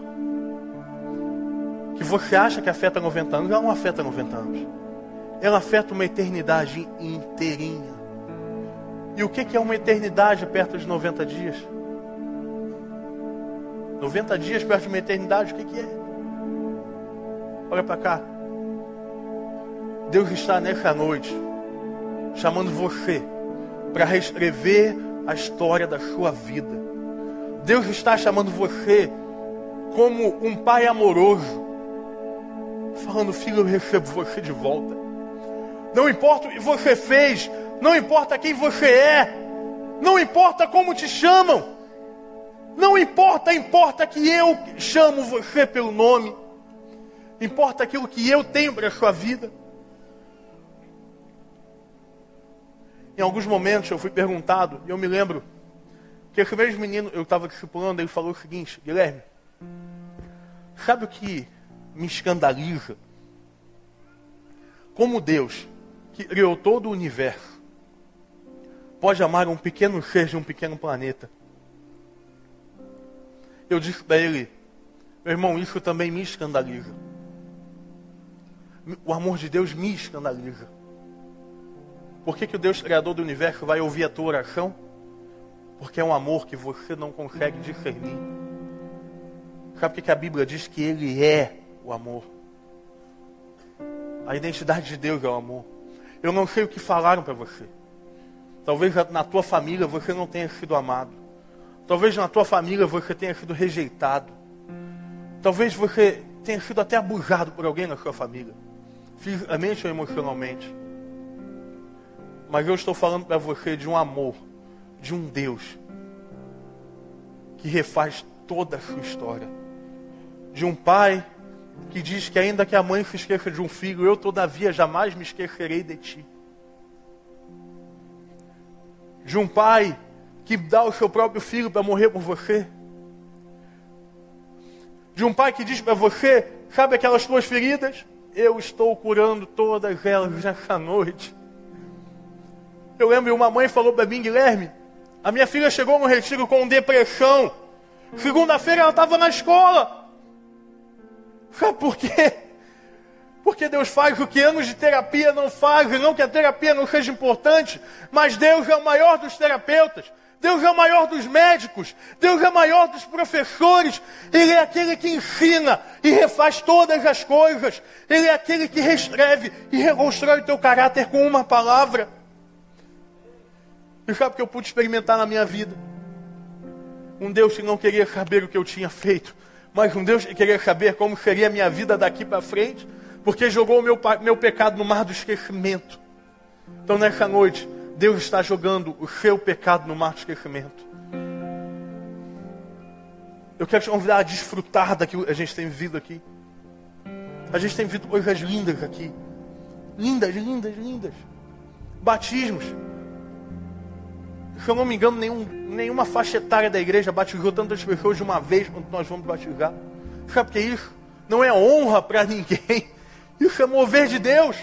que você acha que afeta 90 anos, ela não afeta 90 anos ela afeta uma eternidade inteirinha. E o que é uma eternidade perto de 90 dias? 90 dias perto de uma eternidade, o que é? Olha para cá. Deus está nessa noite chamando você para reescrever a história da sua vida. Deus está chamando você como um pai amoroso, falando: Filho, eu recebo você de volta. Não importa o que você fez, não importa quem você é, não importa como te chamam, não importa, importa que eu chamo você pelo nome, importa aquilo que eu tenho para a sua vida. Em alguns momentos eu fui perguntado, e eu me lembro, que esse mesmo menino, eu estava discipulando, ele falou o seguinte, Guilherme, sabe o que me escandaliza? Como Deus, que criou todo o universo, pode amar um pequeno ser de um pequeno planeta. Eu disse para ele, meu irmão, isso também me escandaliza. O amor de Deus me escandaliza. Por que, que o Deus Criador do universo vai ouvir a tua oração? Porque é um amor que você não consegue discernir. Sabe por que, a Bíblia diz que Ele é o amor? A identidade de Deus é o amor. Eu não sei o que falaram para você. Talvez na tua família você não tenha sido amado. Talvez na tua família você tenha sido rejeitado. Talvez você tenha sido até abusado por alguém na sua família, fisicamente ou emocionalmente. Mas eu estou falando para você de um amor, de um Deus que refaz toda a sua história. De um pai que diz que ainda que a mãe se esqueça de um filho, eu todavia jamais me esquecerei de ti. De um pai que dá o seu próprio filho para morrer por você. De um pai que diz para você, sabe aquelas tuas feridas? Eu estou curando todas elas nessa noite. Eu lembro, uma mãe falou para mim, Guilherme, a minha filha chegou no retiro com depressão. Segunda-feira ela estava na escola. Sabe por quê? Porque Deus faz o que anos de terapia não fazem, não que a terapia não seja importante, mas Deus é o maior dos terapeutas. Deus é o maior dos médicos, Deus é o maior dos professores, Ele é aquele que ensina e refaz todas as coisas, Ele é aquele que reescreve e reconstrói o teu caráter com uma palavra. E sabe o que eu pude experimentar na minha vida? Um Deus que não queria saber o que eu tinha feito, mas um Deus que queria saber como seria a minha vida daqui para frente, porque jogou o meu, meu pecado no mar do esquecimento. Então nessa noite, Deus está jogando o seu pecado no mar do esquecimento. Eu quero te convidar a desfrutar daquilo que a gente tem vivido aqui. A gente tem vivido coisas lindas aqui. Lindas, lindas, lindas. Batismos se eu não me engano, nenhum, nenhuma faixa etária da igreja batizou tantas pessoas de uma vez quanto nós vamos batizar. Sabe o que é isso? Não é honra para ninguém. Isso é mover de Deus.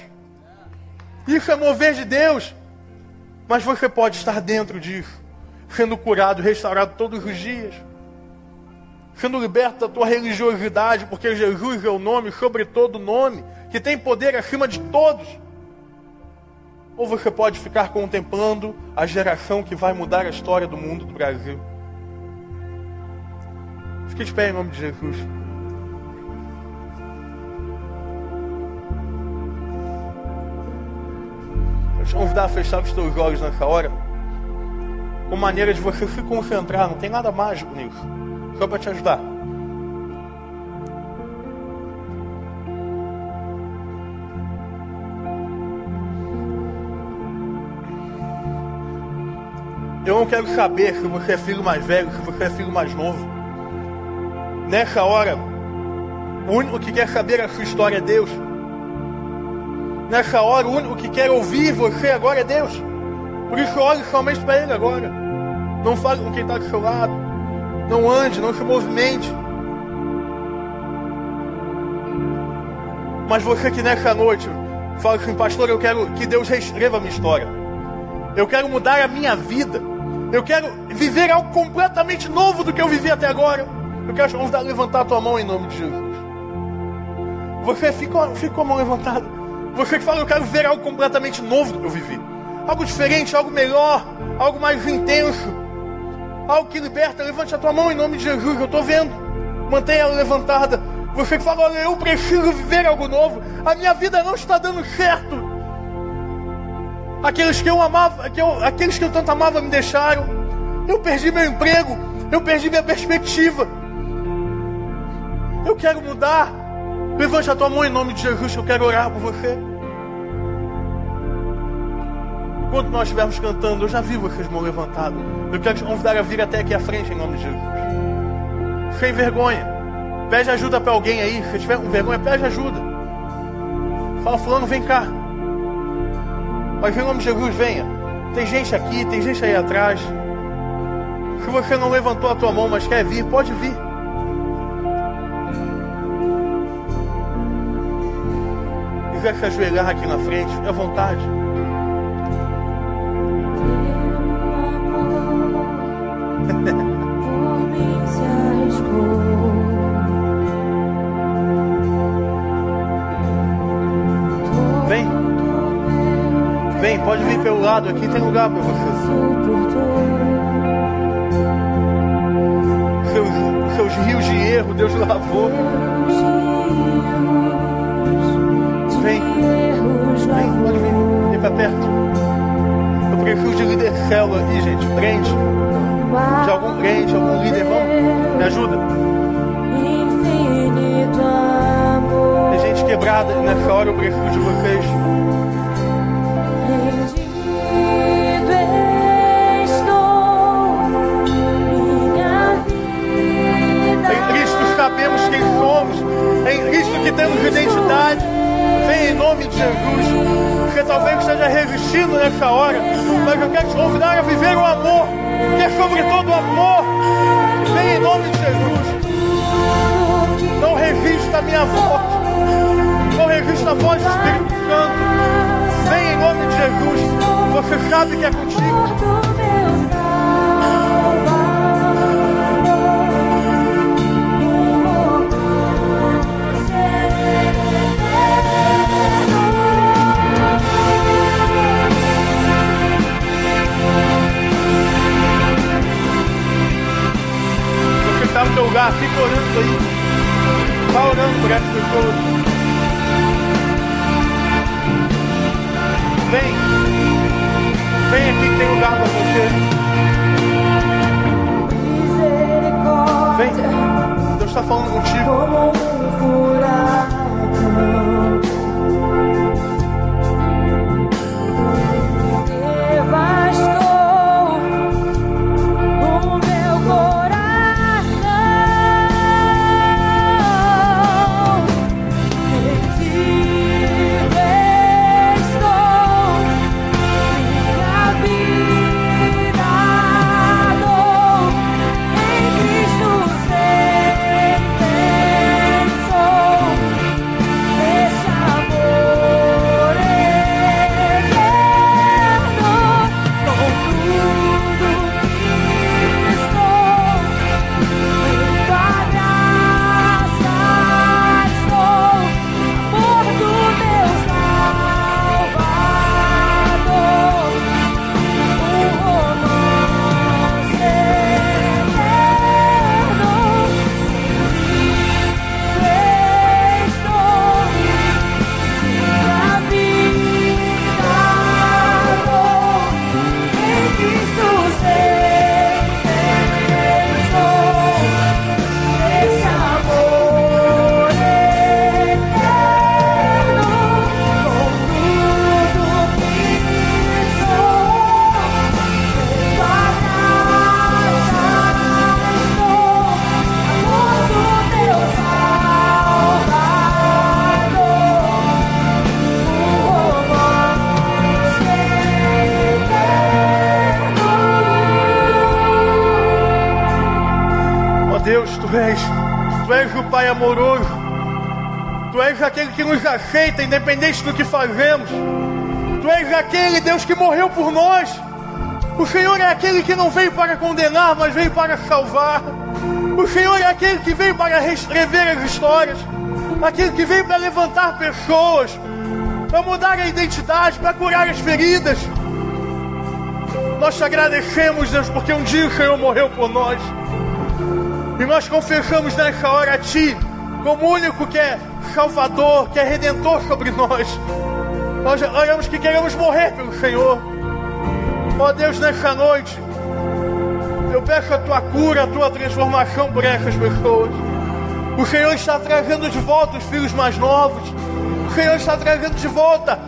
Isso é mover de Deus. Mas você pode estar dentro disso, sendo curado, restaurado todos os dias, sendo liberto da tua religiosidade, porque Jesus é o nome sobre todo nome, que tem poder acima de todos. Ou você pode ficar contemplando a geração que vai mudar a história do mundo do Brasil. Fique de pé em nome de Jesus. Eu te convidar a fechar os teus olhos nessa hora. Com maneira de você se concentrar. Não tem nada mágico nisso. Só para te ajudar. Eu não quero saber se você é filho mais velho, se você é filho mais novo. Nessa hora, o único que quer saber a sua história é Deus. Nessa hora, o único que quer ouvir você agora é Deus. Por isso, olhe somente para Ele agora. Não fale com quem está do seu lado. Não ande, não se movimente. Mas você que nessa noite fala assim, pastor, eu quero que Deus reescreva a minha história. Eu quero mudar a minha vida. Eu quero viver algo completamente novo do que eu vivi até agora. Eu quero convidar a levantar a tua mão em nome de Jesus. Você fica com a mão levantada. Você que fala, eu quero ver algo completamente novo do que eu vivi. Algo diferente, algo melhor, algo mais intenso. Algo que liberta. Levante a tua mão em nome de Jesus. Eu estou vendo. Mantenha ela levantada. Você que fala, olha, eu preciso viver algo novo. A minha vida não está dando certo. Aqueles que eu amava, que eu, aqueles que eu tanto amava me deixaram. Eu perdi meu emprego, eu perdi minha perspectiva. Eu quero mudar. Levante a tua mão em nome de Jesus, eu quero orar por você. Enquanto nós estivermos cantando, eu já vi vocês mão levantadas. Eu quero te convidar a vir até aqui à frente em nome de Jesus. Sem vergonha. Pede ajuda para alguém aí. Se tiver com vergonha, pede ajuda. Fala, fulano, vem cá. Mas em nome de Jesus, venha. Tem gente aqui, tem gente aí atrás. Se você não levantou a tua mão, mas quer vir, pode vir. quiser se ajoelhar aqui na frente, à vontade. Lado aqui, tem lugar para você. Seus, seus rios de erro, Deus lavou. Vem. Vem, pode vir. Vem pra perto. Eu preciso de líder célula aqui, gente. Crente. De algum crente, algum líder. Vamos. Me ajuda. Tem gente quebrada nessa hora. Eu preciso de vocês. Sabemos quem somos. Em Cristo que temos identidade. Vem em nome de Jesus. Porque talvez esteja resistindo nessa hora. Mas eu quero te convidar a viver o amor. Que é sobre todo amor. Vem em nome de Jesus. Não resista a minha voz. Não resista a voz do Espírito Santo. Vem em nome de Jesus. Você sabe que é contigo. No teu lugar, fica orando aí. Está orando por essas pessoas. Vem. Vem aqui tem lugar para você. Vem. Deus está falando contigo. Aceita, independente do que fazemos. Tu és aquele Deus que morreu por nós. O Senhor é aquele que não veio para condenar, mas veio para salvar. O Senhor é aquele que veio para reescrever as histórias. Aquele que veio para levantar pessoas, para mudar a identidade, para curar as feridas. Nós te agradecemos, Deus, porque um dia o Senhor morreu por nós. E nós confessamos nessa hora a Ti como único que é Salvador, que é Redentor sobre nós. Nós oramos que queremos morrer pelo Senhor. Ó Deus, nesta noite, eu peço a tua cura, a tua transformação por essas pessoas. O Senhor está trazendo de volta os filhos mais novos. O Senhor está trazendo de volta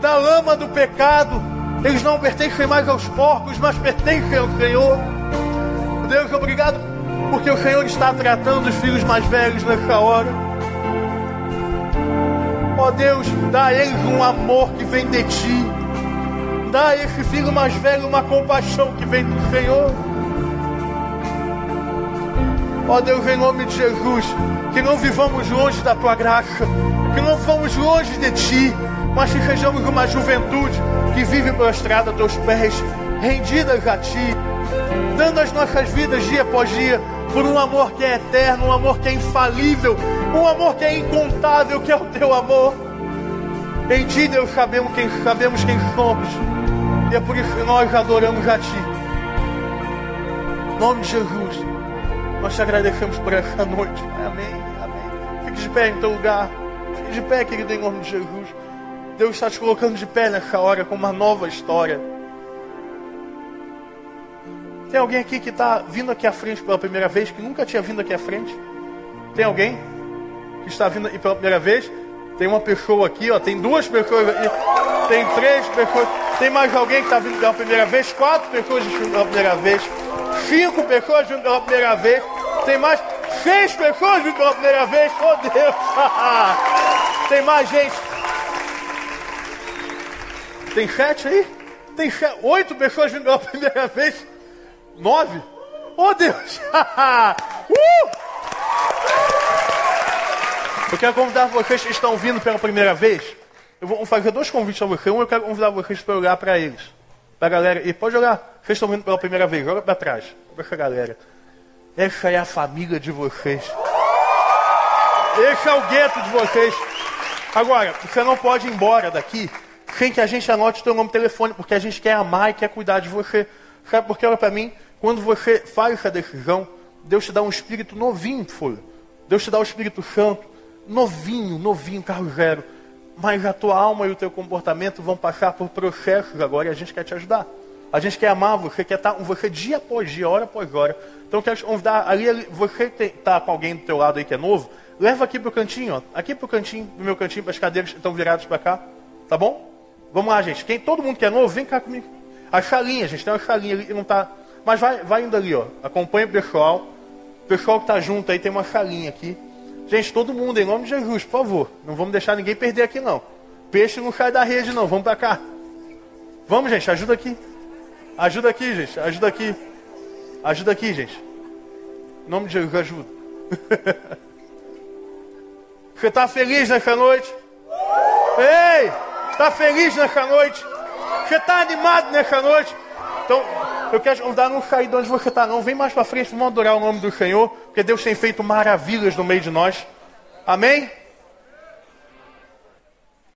da lama do pecado. Eles não pertencem mais aos porcos, mas pertencem ao Senhor. Deus, obrigado, porque o Senhor está tratando os filhos mais velhos nessa hora. Ó Deus, dá a eles um amor que vem de ti. Dá a esse filho mais velho uma compaixão que vem do Senhor. Ó Deus, em nome de Jesus, que não vivamos longe da tua graça, que não vamos longe de ti, mas que sejamos uma juventude que vive prostrada a teus pés, rendidas a ti, dando as nossas vidas dia após dia por um amor que é eterno, um amor que é infalível, um amor que é incontável, que é o teu amor. Em ti, Deus, sabemos quem, sabemos quem somos, e é por isso que nós adoramos a ti. Em nome de Jesus, nós te agradecemos por essa noite. Amém, amém. Fique de pé em teu lugar, fique de pé, querido, em nome de Jesus. Deus está te colocando de pé nessa hora com uma nova história. Tem alguém aqui que está vindo aqui à frente pela primeira vez, que nunca tinha vindo aqui à frente? Tem alguém que está vindo pela primeira vez? Tem uma pessoa aqui, ó, tem duas pessoas aqui, tem três pessoas. Tem mais alguém que está vindo pela primeira vez? Quatro pessoas vindo pela primeira vez. Cinco pessoas vindo pela primeira vez. Tem mais seis pessoas vindo pela primeira vez. Oh Deus! tem mais gente. Tem sete aí? Tem sete, oito pessoas vindo pela primeira vez. Nove? Oh Deus! uh! Eu quero convidar vocês que estão vindo pela primeira vez. Eu vou fazer dois convites a você. Um, eu quero convidar vocês para olhar para eles. Para a galera. E pode olhar. Vocês estão vindo pela primeira vez. Olha para trás. Para essa galera. Essa é a família de vocês. Esse é o gueto de vocês. Agora, você não pode ir embora daqui sem que a gente anote o seu nome e telefone, porque a gente quer amar e quer cuidar de você. Sabe por que? Olha para mim. Quando você faz essa decisão, Deus te dá um espírito novinho, folha. Deus te dá o Espírito Santo, novinho, novinho, carro zero. Mas a tua alma e o teu comportamento vão passar por processos agora e a gente quer te ajudar. A gente quer amar você, quer estar com você dia após dia, hora após hora. Então quero te convidar, ali, ali você está com alguém do teu lado aí que é novo, leva aqui pro cantinho, ó, aqui pro cantinho, meu cantinho, para as cadeiras que estão viradas para cá, tá bom? Vamos lá, gente. Quem, todo mundo que é novo, vem cá comigo. A chalinha, gente, tem uma chalinha ali que não está... Mas vai, vai indo ali, ó. Acompanha o pessoal. O pessoal que está junto aí tem uma chalinha aqui. Gente, todo mundo, em nome de Jesus, por favor. Não vamos deixar ninguém perder aqui, não. Peixe não cai da rede, não. Vamos para cá. Vamos, gente, ajuda aqui. Ajuda aqui, gente. Ajuda aqui. Ajuda aqui, gente. Em nome de Jesus, ajuda. Você está feliz nessa noite? Ei! Está feliz nessa noite? Você está animado nessa noite? Então, eu quero te convidar a não sair de onde você está, não. Vem mais para frente, vamos adorar o nome do Senhor, porque Deus tem feito maravilhas no meio de nós. Amém?